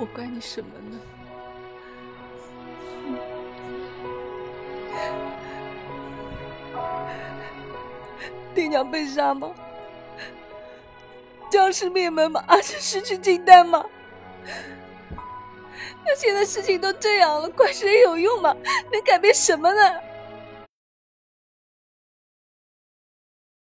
我怪你什么呢？爹娘被杀吗？僵尸灭门吗？阿生失去金丹吗？那现在事情都这样了，怪谁有用吗？能改变什么呢？